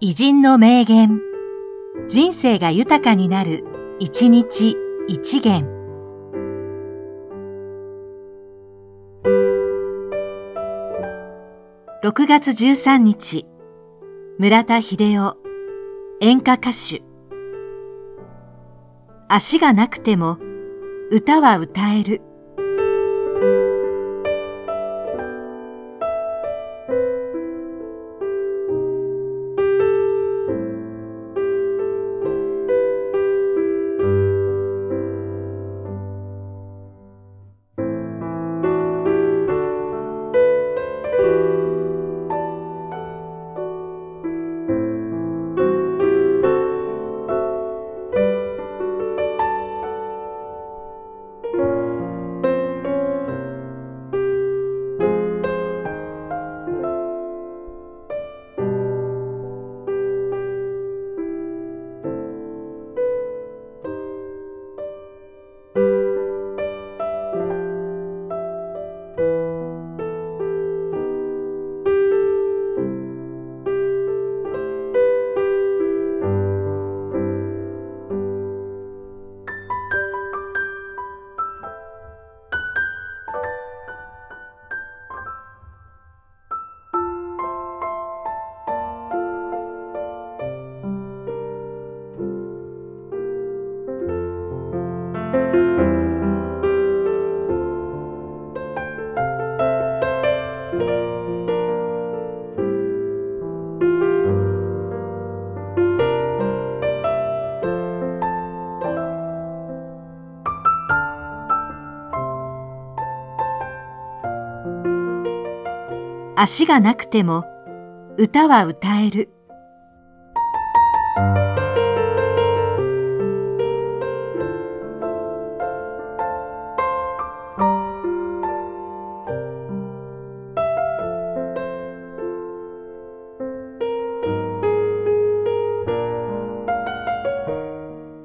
偉人の名言。人生が豊かになる、一日一元。6月13日、村田秀夫、演歌歌手。足がなくても、歌は歌える。足がなくても歌は歌える。